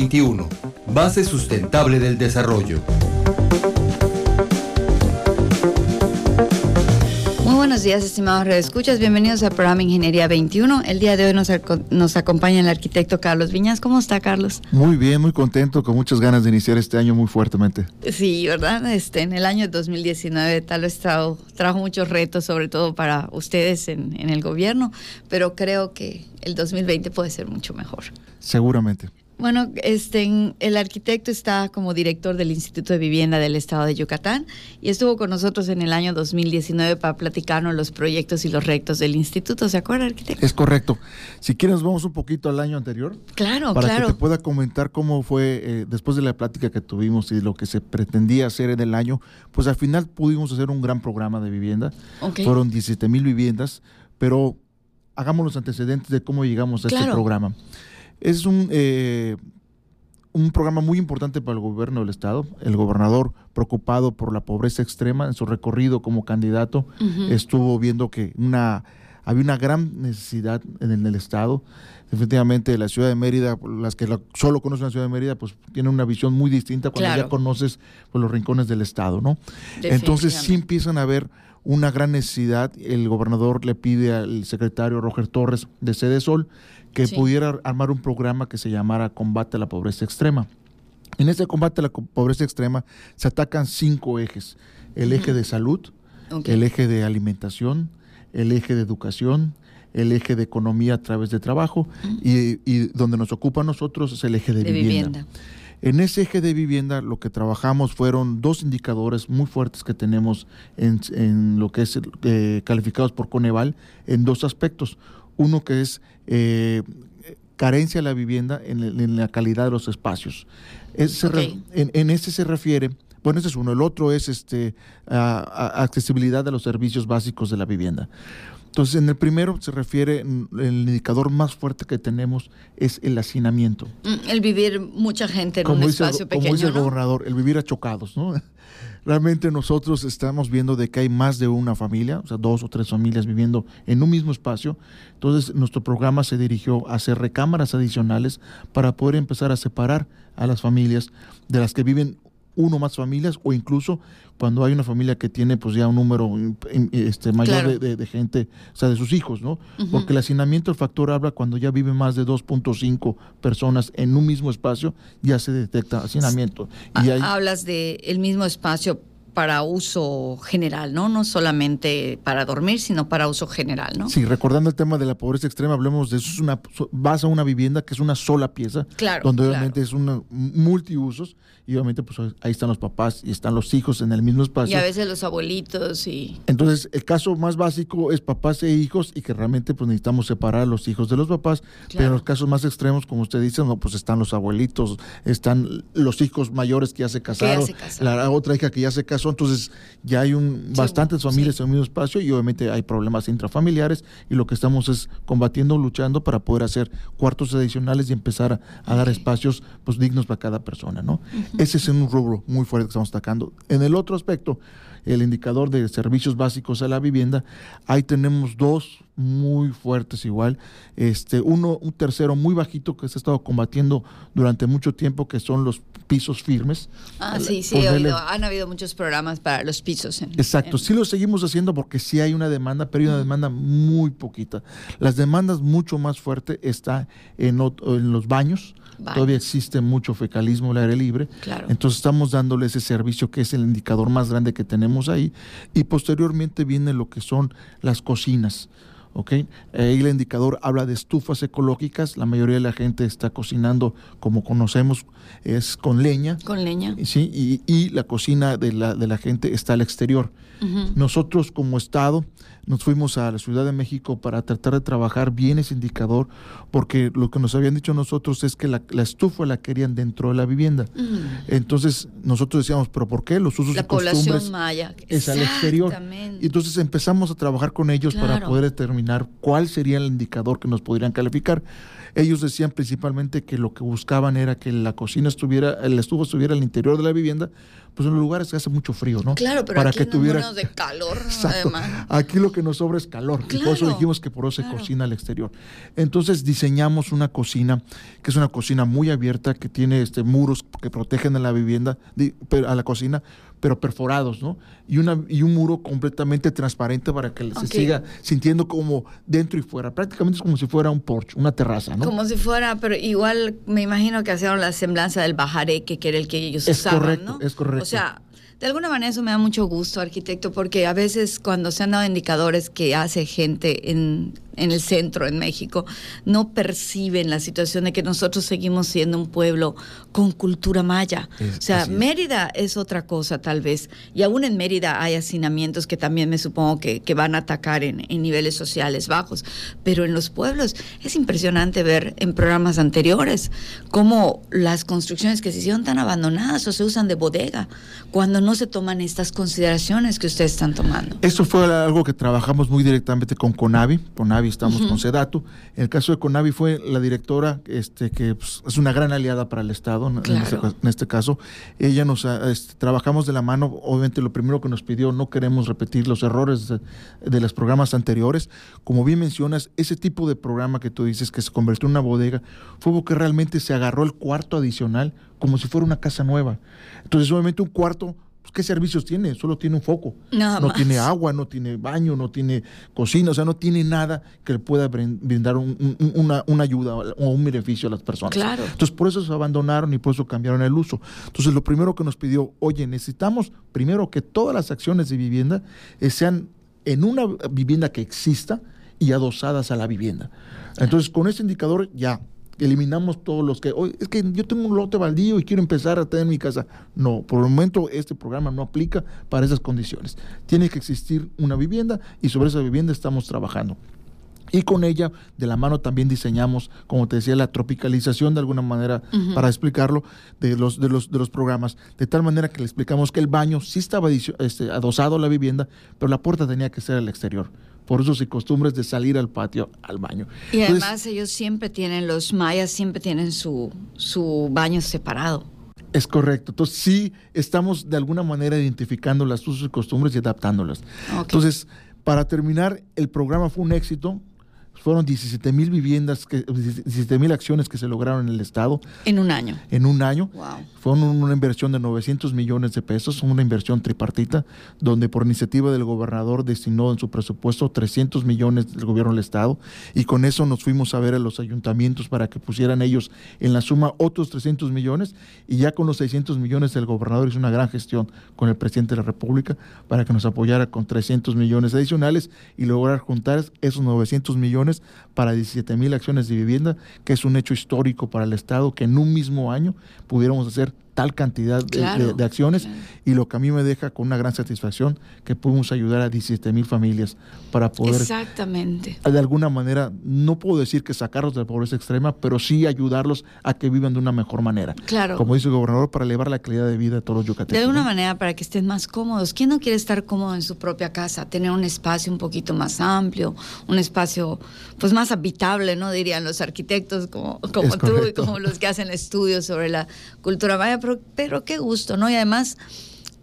21. Base sustentable del desarrollo. Muy buenos días, estimados redescuchas. Bienvenidos al programa Ingeniería 21. El día de hoy nos, nos, acompaña el arquitecto Carlos Viñas. ¿Cómo está, Carlos? Muy bien, muy contento, con muchas ganas de iniciar este año muy fuertemente. Sí, ¿verdad? Este, en el año 2019 tal vez trajo, trajo muchos retos, sobre todo para ustedes en, en el gobierno, pero creo que el 2020 puede ser mucho mejor. Seguramente. Bueno, este, el arquitecto está como director del Instituto de Vivienda del Estado de Yucatán y estuvo con nosotros en el año 2019 para platicarnos los proyectos y los retos del instituto. ¿Se acuerda, arquitecto? Es correcto. Si quieres, vamos un poquito al año anterior. Claro, para claro. que te pueda comentar cómo fue eh, después de la plática que tuvimos y lo que se pretendía hacer en el año. Pues al final pudimos hacer un gran programa de vivienda. Okay. Fueron 17 mil viviendas, pero hagamos los antecedentes de cómo llegamos a claro. este programa. Es un, eh, un programa muy importante para el gobierno del Estado. El gobernador, preocupado por la pobreza extrema, en su recorrido como candidato, uh -huh. estuvo viendo que una, había una gran necesidad en el, en el, Estado. Efectivamente, la ciudad de Mérida, las que la, solo conocen la ciudad de Mérida, pues tienen una visión muy distinta cuando claro. ya conoces pues, los rincones del Estado, ¿no? Entonces sí empiezan a ver una gran necesidad. El gobernador le pide al secretario Roger Torres de Sede Sol que sí. pudiera armar un programa que se llamara Combate a la Pobreza Extrema. En este combate a la pobreza extrema se atacan cinco ejes. El eje de salud, okay. el eje de alimentación, el eje de educación, el eje de economía a través de trabajo uh -huh. y, y, donde nos ocupa a nosotros es el eje de, de vivienda. vivienda. En ese eje de vivienda lo que trabajamos fueron dos indicadores muy fuertes que tenemos en, en lo que es eh, calificados por Coneval en dos aspectos. Uno que es eh, carencia de la vivienda en, en, la calidad de los espacios. Ese okay. en, en este se refiere bueno, ese es uno. El otro es este, a, a accesibilidad de los servicios básicos de la vivienda. Entonces, en el primero se refiere, el indicador más fuerte que tenemos es el hacinamiento. El vivir mucha gente en como un dice, espacio pequeño. Como dice el gobernador, el vivir achocados, ¿no? Realmente nosotros estamos viendo de que hay más de una familia, o sea, dos o tres familias viviendo en un mismo espacio. Entonces, nuestro programa se dirigió a hacer recámaras adicionales para poder empezar a separar a las familias de las que viven uno más familias o incluso cuando hay una familia que tiene pues ya un número este, mayor Claro. de, de- de gente, o sea, de sus hijos, ¿no? Porque el hacinamiento, el factor habla cuando ya vive más de 2.5 personas en un mismo espacio, ya se detecta hacinamiento. Y Ha- hay, Hablas de el mismo espacio para uso general, ¿no? No solamente para dormir, sino para uso general, ¿no? Sí, recordando el tema de la pobreza extrema, hablemos de eso. Es una, vas a una vivienda que es una sola pieza, Claro, donde claro. obviamente es una multiusos y obviamente pues ahí están los papás y están los hijos en el mismo Y espacio. a veces los abuelitos y... Entonces, el caso más básico es papás e hijos y que realmente pues necesitamos separar a los hijos de los papás, pero en los casos más extremos, como usted dice, no, pues están los abuelitos, están los hijos mayores que ya se casaron, se casaron. la otra hija que ya se casó, entonces ya hay un Sí, bastantes familias sí. en el mismo espacio y obviamente hay problemas intrafamiliares y lo que estamos es combatiendo, luchando para poder hacer cuartos adicionales y empezar a, a dar espacios pues dignos para cada persona, ¿no? Ese es un rubro muy fuerte que estamos atacando. En el otro aspecto, el indicador de servicios básicos a la vivienda, ahí tenemos dos muy fuertes igual. Este, uno, un tercero muy bajito que se ha estado combatiendo durante mucho tiempo, que son los pisos firmes. Ah, sí, sí, he Ponerle- oído. Han habido muchos programas para los pisos. en- Exacto, en- sí lo seguimos haciendo porque sí hay una demanda, pero hay una demanda muy poquita. Las demandas mucho más fuerte está en, en los baños. Baños. Todavía existe mucho fecalismo al aire libre. Claro. Entonces estamos dándole ese servicio que es el indicador más grande que tenemos ahí. Y posteriormente viene lo que son las cocinas. ¿Ok? Ahí el indicador habla de estufas ecológicas. La mayoría de la gente está cocinando, como conocemos, es con leña. Con leña. Sí, y, y la cocina de la, de la gente está al exterior. Nosotros como Estado nos fuimos a la Ciudad de México para tratar de trabajar bien ese indicador, porque lo que nos habían dicho nosotros es que la, la estufa la querían dentro de la vivienda. Entonces nosotros decíamos, pero ¿por qué? Los usos La y costumbres maya. es al exterior. Y entonces empezamos a trabajar con ellos para poder determinar cuál sería el indicador que nos podrían calificar. Ellos decían principalmente que lo que buscaban era que la cocina estuviera, el estuvo estuviera al interior de la vivienda, pues en los lugares que hace mucho frío, ¿no? Claro, pero Para aquí que no tuviera de calor, además. Aquí lo que nos sobra es calor. Y por eso dijimos que por eso se cocina al exterior. Entonces diseñamos una cocina que es una cocina muy abierta, que tiene este muros que protegen a la vivienda, a la cocina, pero perforados, ¿no? Y, una, y un muro completamente transparente para que se siga sintiendo como dentro y fuera. Prácticamente es como si fuera un porche, una terraza, ¿no? Como si fuera, pero igual me imagino que hacían la semblanza del bajareque, que era el que ellos Es usaban, correcto, ¿no? es correcto. O sea, de alguna manera eso me da mucho gusto, arquitecto, porque a veces cuando se han dado indicadores que hace gente en, en el centro, en México, no perciben la situación de que nosotros seguimos siendo un pueblo con cultura maya. Es- o sea, así es. Mérida es otra cosa tal vez, y aún en Mérida hay hacinamientos que también me supongo que, que van a atacar en, en niveles sociales bajos, pero en los pueblos es impresionante ver en programas anteriores cómo las construcciones que se hicieron tan abandonadas o se usan de bodega, cuando no se toman estas consideraciones que ustedes están tomando. Eso fue algo que trabajamos muy directamente con Conavi. Conavi estamos con Sedatu. En el caso de Conavi fue la directora, este, que pues, es una gran aliada para el Estado, en, Claro. este, en este caso. Ella nos ah, este, trabajamos de la mano. Obviamente, lo primero que nos pidió, no queremos repetir los errores de, de los programas anteriores. Como bien mencionas, ese tipo de programa que tú dices que se convirtió en una bodega fue porque realmente se agarró el cuarto adicional como si fuera una casa nueva. Entonces, obviamente, un cuarto. Pues, ¿Qué servicios tiene? Solo tiene un foco Nada no más. tiene agua, no tiene baño, no tiene cocina, o sea, no tiene nada que le pueda brin- brindar un- un- una, una ayuda o un beneficio a las personas. Claro. Entonces, por eso se abandonaron y por eso cambiaron el uso. Entonces, lo primero que nos pidió, oye, necesitamos primero que todas las acciones de vivienda eh, sean en una vivienda que exista y adosadas a la vivienda. Entonces, con ese indicador ya eliminamos todos los que, oye, es que yo tengo un lote baldío y quiero empezar a tener mi casa. No, por el momento este programa no aplica para esas condiciones. Tiene que existir una vivienda y sobre esa vivienda estamos trabajando. Y con ella, de la mano, también diseñamos, como te decía, la tropicalización de alguna manera, para explicarlo, de los, de, los, de los programas, de tal manera que le explicamos que el baño sí estaba este, adosado a la vivienda, pero la puerta tenía que ser al exterior. Por usos y costumbres de salir al patio, al baño. Y Entonces, además ellos siempre tienen, los mayas siempre tienen su, su baño separado. Es correcto. Entonces, sí estamos de alguna manera identificando las usos y costumbres y adaptándolas. Entonces, para terminar, el programa fue un éxito. Fueron 17 mil viviendas, que, 17 mil acciones que se lograron en el Estado En un año. en un año. Wow. Fue un- una inversión de 900 millones de pesos, una inversión tripartita, donde por iniciativa del gobernador destinó en su presupuesto 300 millones del gobierno del Estado y con eso nos fuimos a ver a los ayuntamientos para que pusieran ellos en la suma otros 300 millones y ya con los 600 millones el gobernador hizo una gran gestión con el presidente de la República para que nos apoyara con 300 millones adicionales y lograr juntar esos 900 millones para 17 mil acciones de vivienda, que es un hecho histórico para el Estado, que en un mismo año pudiéramos hacer tal cantidad de, Claro, de- de acciones claro. y lo que a mí me deja con una gran satisfacción que pudimos ayudar a 17 mil familias para poder Exactamente. de alguna manera, no puedo decir que sacarlos de la pobreza extrema, pero sí ayudarlos a que vivan de una mejor manera. Claro. Como dice el gobernador, para elevar la calidad de vida de todos los De yucatecos. alguna ¿no? manera para que estén más cómodos. ¿Quién no quiere estar cómodo en su propia casa? Tener un espacio un poquito más amplio, un espacio pues más habitable, ¿no? Dirían los arquitectos como, como Es tú y como los que hacen estudios sobre la cultura maya. Pero, pero qué gusto, ¿no? Y además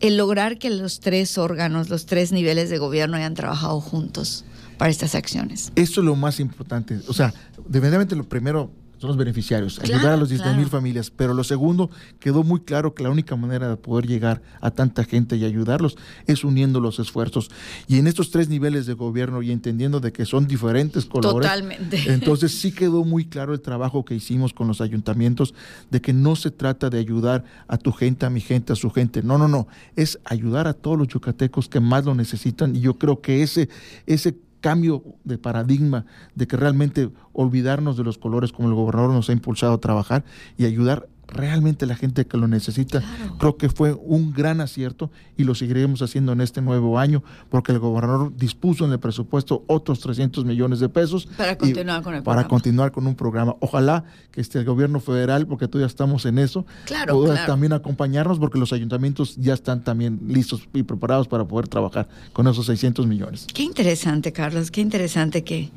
el lograr que los tres órganos, los tres niveles de gobierno hayan trabajado juntos para estas acciones. Eso es lo más importante. O sea, definitivamente lo primero son los beneficiarios, Claro, ayudar a los 10 mil claro. familias. Pero lo segundo, quedó muy claro que la única manera de poder llegar a tanta gente y ayudarlos es uniendo los esfuerzos. Y en estos tres niveles de gobierno y entendiendo de que son diferentes colores. Totalmente. Entonces sí quedó muy claro el trabajo que hicimos con los ayuntamientos de que no se trata de ayudar a tu gente, a mi gente, a su gente. No, no, no. Es ayudar a todos los yucatecos que más lo necesitan. Y yo creo que ese, ese cambio de paradigma de que realmente olvidarnos de los colores como el gobernador nos ha impulsado a trabajar y ayudar realmente la gente que lo necesita. Claro. Creo que fue un gran acierto y lo seguiremos haciendo en este nuevo año porque el gobernador dispuso en el presupuesto otros 300 millones de pesos. Para continuar con el Para programa. continuar con un programa. Ojalá que este, el gobierno federal, porque todavía estamos en eso, Claro, pueda claro. también acompañarnos porque los ayuntamientos ya están también listos y preparados para poder trabajar con esos 600 millones. Qué interesante, Carlos, qué interesante que,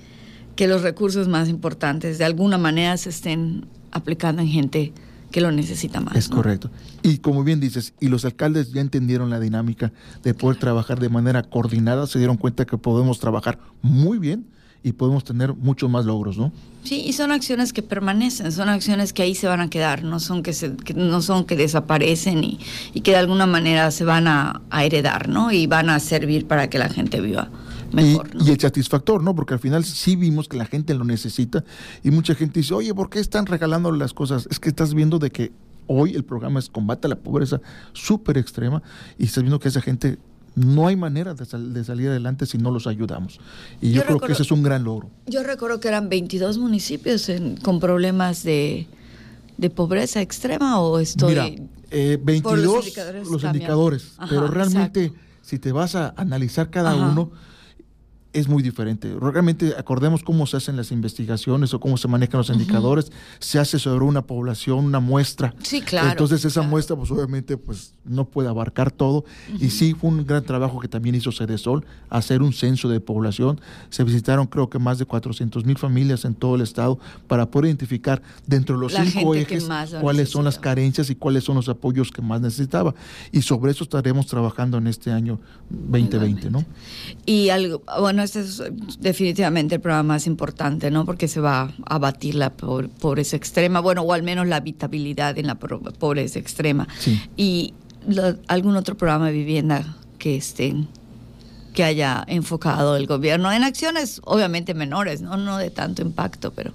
que los recursos más importantes de alguna manera se estén aplicando en gente que lo necesita más. Es correcto. Y como bien dices, y los alcaldes ya entendieron la dinámica de poder trabajar de manera coordinada, se dieron cuenta que podemos trabajar muy bien y podemos tener muchos más logros, ¿no? Sí, y son acciones que permanecen, son acciones que ahí se van a quedar, no son que, se, no son que desaparecen y, y, que de alguna manera se van a, a, heredar, ¿no? Y van a servir para que la gente viva. Mejor, y, y, el satisfactor, ¿no? Porque al final sí vimos que la gente lo necesita y mucha gente dice, oye, ¿por qué están regalando las cosas? Es que estás viendo de que hoy el programa es combate a la pobreza súper extrema y estás viendo que esa gente no hay manera de, sal, de, salir adelante si no los ayudamos. Y yo, yo creo recuerdo, que ese es un gran logro. Yo recuerdo que eran 22 municipios en, con problemas de, de, pobreza extrema o estoy... Mira, eh, 22 los indicadores, los indicadores Ajá, pero realmente exacto. si te vas a analizar cada Ajá. uno es muy diferente. Realmente acordemos cómo se hacen las investigaciones o cómo se manejan los uh -huh. indicadores. Se hace sobre una población, una muestra. Sí, claro. Entonces esa claro. muestra, pues obviamente, pues no puede abarcar todo. Uh -huh. Y sí fue un gran trabajo que también hizo Cedesol, hacer un censo de población. Se visitaron creo que más de 400 mil familias en todo el estado para poder identificar dentro de los La cinco ejes cuáles son las carencias y cuáles son los apoyos que más necesitaba. Y sobre eso estaremos trabajando en este año 2020, ¿no? Y algo, bueno, este es definitivamente el programa más importante, ¿no? Porque se va a abatir la pobre- pobreza extrema, bueno, o al menos la habitabilidad en la pobreza extrema. Sí. Y lo- algún otro programa de vivienda que estén que haya enfocado el gobierno en acciones obviamente menores, no no de tanto impacto, pero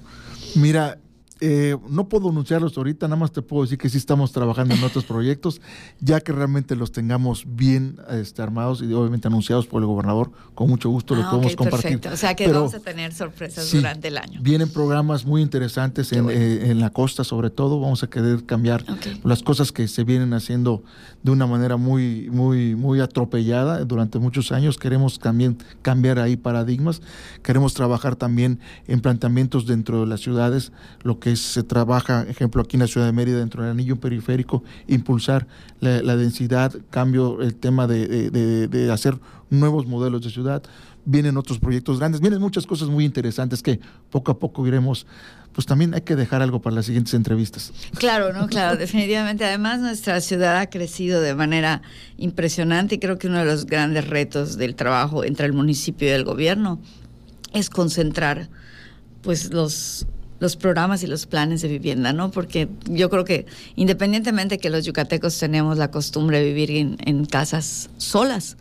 Mira, eh, no puedo anunciarlos ahorita, nada más te puedo decir que sí estamos trabajando en otros proyectos, ya que realmente los tengamos bien este, armados y obviamente anunciados por el gobernador, con mucho gusto los Ah, podemos ok, compartir. perfecto. O sea que Pero vamos a tener sorpresas sí, durante el año. Vienen programas muy interesantes en, bueno. eh, en la costa, sobre todo. Vamos a querer cambiar las cosas que se vienen haciendo de una manera muy, muy, muy atropellada durante muchos años. Queremos también cambiar ahí paradigmas. Queremos trabajar también en planteamientos dentro de las ciudades, lo que se trabaja, ejemplo, aquí en la ciudad de Mérida, dentro del anillo periférico, impulsar la, densidad, cambio, el tema de- de- de hacer nuevos modelos de ciudad. Vienen otros proyectos grandes, vienen muchas cosas muy interesantes que poco a poco iremos. Pues también hay que dejar algo para las siguientes entrevistas. Claro, no, claro, definitivamente. Además, nuestra ciudad ha crecido de manera impresionante y creo que uno de los grandes retos del trabajo entre el municipio y el gobierno es concentrar, pues, los los programas y los planes de vivienda, ¿no? Porque yo creo que independientemente que los yucatecos tenemos la costumbre de vivir en, en casas solas,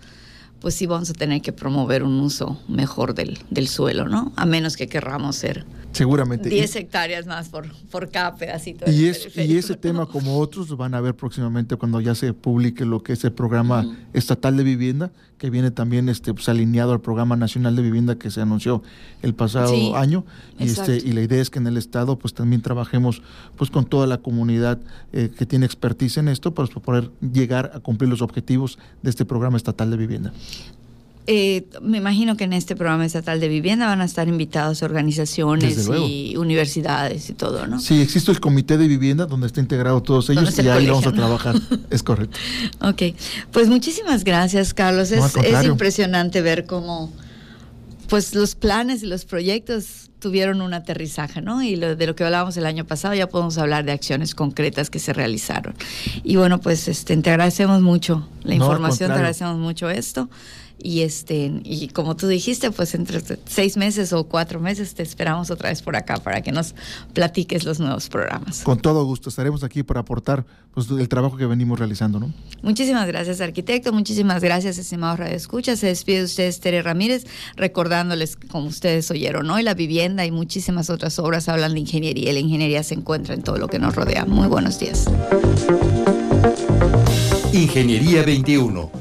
pues sí vamos a tener que promover un uso mejor del, del suelo, ¿no? A menos que querramos ser Seguramente. 10 hectáreas más por, por cada pedacito. Y, es, y ese ¿no? tema, como otros, lo van a ver próximamente cuando ya se publique lo que es el programa estatal de vivienda, que viene también este, pues, alineado al programa nacional de vivienda que se anunció el pasado Sí, año. Y, este, y la idea es que en el Estado pues también trabajemos pues con toda la comunidad eh, que tiene expertise en esto para poder llegar a cumplir los objetivos de este programa estatal de vivienda. Eh, me imagino que en este programa estatal de vivienda van a estar invitados organizaciones y universidades y todo, ¿no? Sí, existe el comité de vivienda donde está integrado todos ellos y ahí vamos a trabajar. Es correcto. Ok, pues muchísimas gracias, Carlos. No, es, impresionante ver cómo pues los planes y los proyectos tuvieron un aterrizaje, ¿no? Y lo- de lo que hablábamos el año pasado ya podemos hablar de acciones concretas que se realizaron. Y bueno, pues este, te agradecemos mucho la No, información, te agradecemos mucho esto. Y este, y como tú dijiste, pues entre seis meses o cuatro meses te esperamos otra vez por acá para que nos platiques los nuevos programas. Con todo gusto, estaremos aquí para aportar pues, el trabajo que venimos realizando, ¿no? Muchísimas gracias, arquitecto. Muchísimas gracias, estimados Radio Escucha. Se despide de ustedes, Tere Ramírez, recordándoles, que, como ustedes oyeron hoy, la vivienda y muchísimas otras obras hablan de ingeniería. y La ingeniería se encuentra en todo lo que nos rodea. Muy buenos días. Ingeniería 21.